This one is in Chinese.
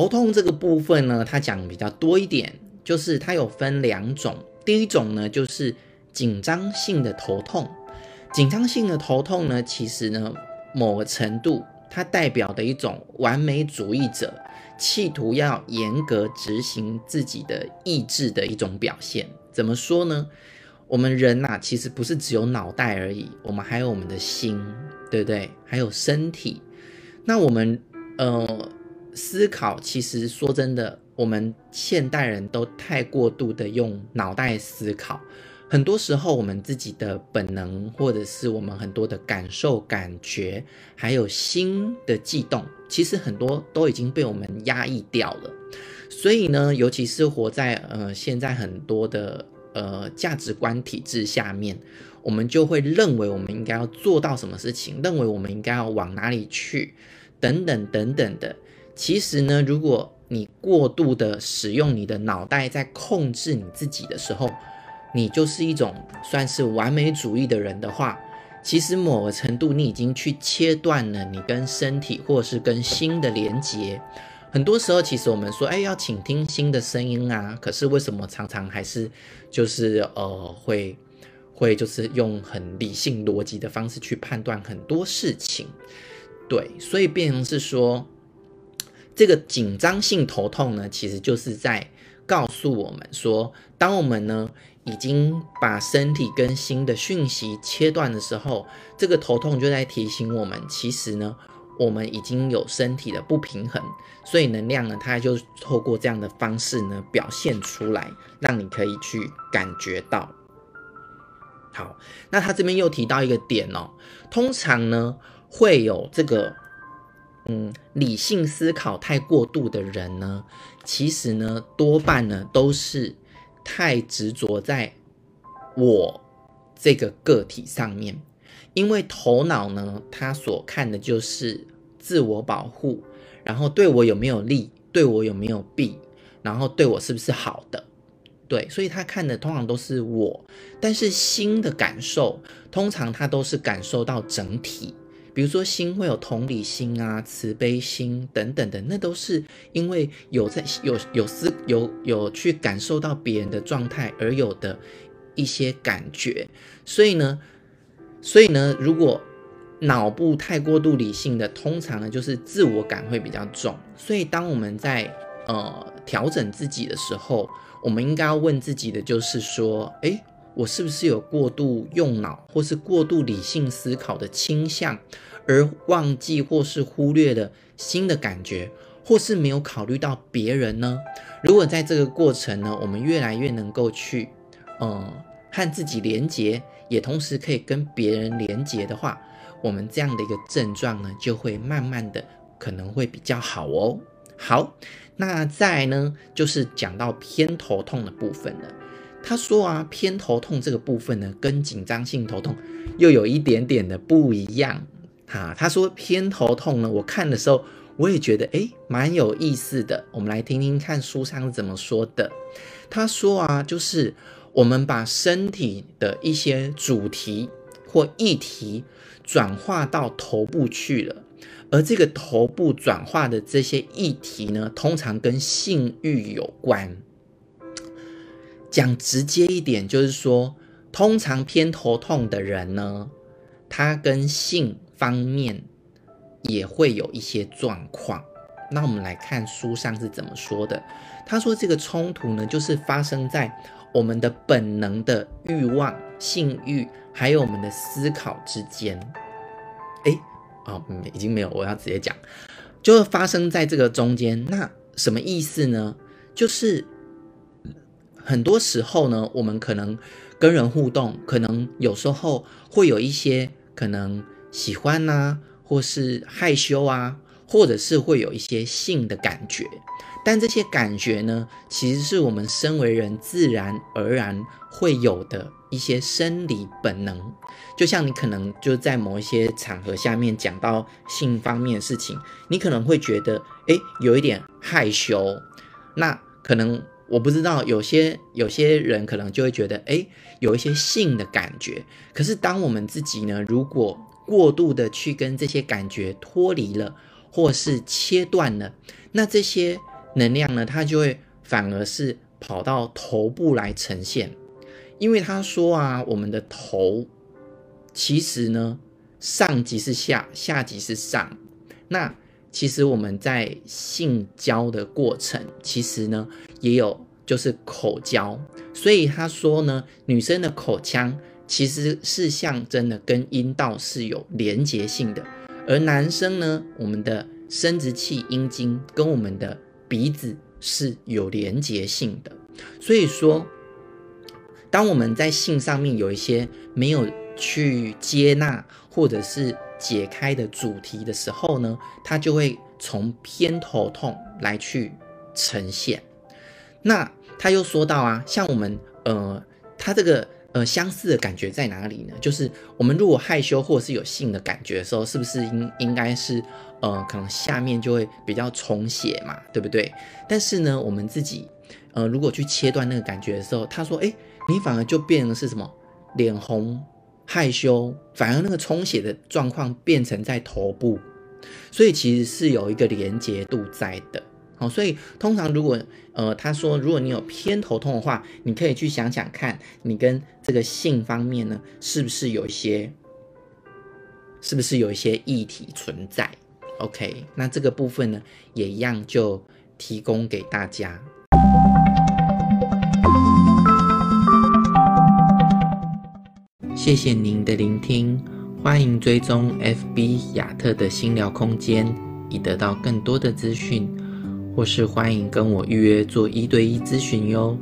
头痛这个部分呢，它讲比较多一点，就是它有分两种。第一种呢，就是紧张性的头痛。紧张性的头痛呢，其实呢，某个程度它代表的一种完美主义者，企图要严格执行自己的意志的一种表现。怎么说呢？我们人呐，其实不是只有脑袋而已，我们还有我们的心，对不对？还有身体。那我们呃思考，其实说真的，我们现代人都太过度的用脑袋思考，很多时候我们自己的本能，或者是我们很多的感受、感觉，还有心的悸动，其实很多都已经被我们压抑掉了。所以呢，尤其是活在呃现在很多的呃价值观体制下面，我们就会认为我们应该要做到什么事情，认为我们应该要往哪里去。等等等等的，其实呢，如果你过度的使用你的脑袋在控制你自己的时候，你就是一种算是完美主义的人的话，其实某个程度你已经去切断了你跟身体或是跟心的连接。很多时候，其实我们说，哎，要倾听心的声音啊，可是为什么常常还是就是呃会会就是用很理性逻辑的方式去判断很多事情？对，所以变成是说，这个紧张性头痛呢，其实就是在告诉我们说，当我们呢已经把身体跟心的讯息切断的时候，这个头痛就在提醒我们，其实呢，我们已经有身体的不平衡，所以能量呢，它就透过这样的方式呢表现出来，让你可以去感觉到。好，那他这边又提到一个点哦，通常呢。会有这个，嗯，理性思考太过度的人呢，其实呢，多半呢都是太执着在我这个个体上面，因为头脑呢，他所看的就是自我保护，然后对我有没有利，对我有没有弊，然后对我是不是好的，对，所以他看的通常都是我，但是心的感受，通常他都是感受到整体。比如说，心会有同理心啊、慈悲心等等的，那都是因为有在有有思有有去感受到别人的状态而有的一些感觉。所以呢，所以呢，如果脑部太过度理性的，通常呢就是自我感会比较重。所以当我们在呃调整自己的时候，我们应该要问自己的就是说，诶。我是不是有过度用脑，或是过度理性思考的倾向，而忘记或是忽略了新的感觉，或是没有考虑到别人呢？如果在这个过程呢，我们越来越能够去，呃，和自己连接，也同时可以跟别人连接的话，我们这样的一个症状呢，就会慢慢的可能会比较好哦。好，那再呢，就是讲到偏头痛的部分了。他说啊，偏头痛这个部分呢，跟紧张性头痛又有一点点的不一样。哈，他说偏头痛呢，我看的时候我也觉得诶，蛮有意思的。我们来听听看书上怎么说的。他说啊，就是我们把身体的一些主题或议题转化到头部去了，而这个头部转化的这些议题呢，通常跟性欲有关。讲直接一点，就是说，通常偏头痛的人呢，他跟性方面也会有一些状况。那我们来看书上是怎么说的。他说，这个冲突呢，就是发生在我们的本能的欲望、性欲，还有我们的思考之间。诶，哦，已经没有，我要直接讲，就是发生在这个中间。那什么意思呢？就是。很多时候呢，我们可能跟人互动，可能有时候会有一些可能喜欢呐、啊，或是害羞啊，或者是会有一些性的感觉。但这些感觉呢，其实是我们身为人自然而然会有的一些生理本能。就像你可能就在某一些场合下面讲到性方面的事情，你可能会觉得，哎，有一点害羞，那可能。我不知道，有些有些人可能就会觉得，哎，有一些性的感觉。可是当我们自己呢，如果过度的去跟这些感觉脱离了，或是切断了，那这些能量呢，它就会反而是跑到头部来呈现，因为他说啊，我们的头其实呢，上即是下，下即是上。那其实我们在性交的过程，其实呢也有就是口交，所以他说呢，女生的口腔其实是象征的跟阴道是有连结性的，而男生呢，我们的生殖器阴茎跟我们的鼻子是有连结性的，所以说，当我们在性上面有一些没有去接纳或者是解开的主题的时候呢，它就会从偏头痛来去呈现。那他又说到啊，像我们呃，他这个呃相似的感觉在哪里呢？就是我们如果害羞或者是有性的感觉的时候，是不是应应该是呃可能下面就会比较充血嘛，对不对？但是呢，我们自己呃如果去切断那个感觉的时候，他说，哎，你反而就变成是什么脸红。害羞，反而那个充血的状况变成在头部，所以其实是有一个连结度在的。好，所以通常如果呃他说如果你有偏头痛的话，你可以去想想看你跟这个性方面呢是不是有一些，是不是有一些议题存在？OK，那这个部分呢也一样就提供给大家。谢谢您的聆听，欢迎追踪 FB 亚特的心聊空间，以得到更多的资讯，或是欢迎跟我预约做一对一咨询哟。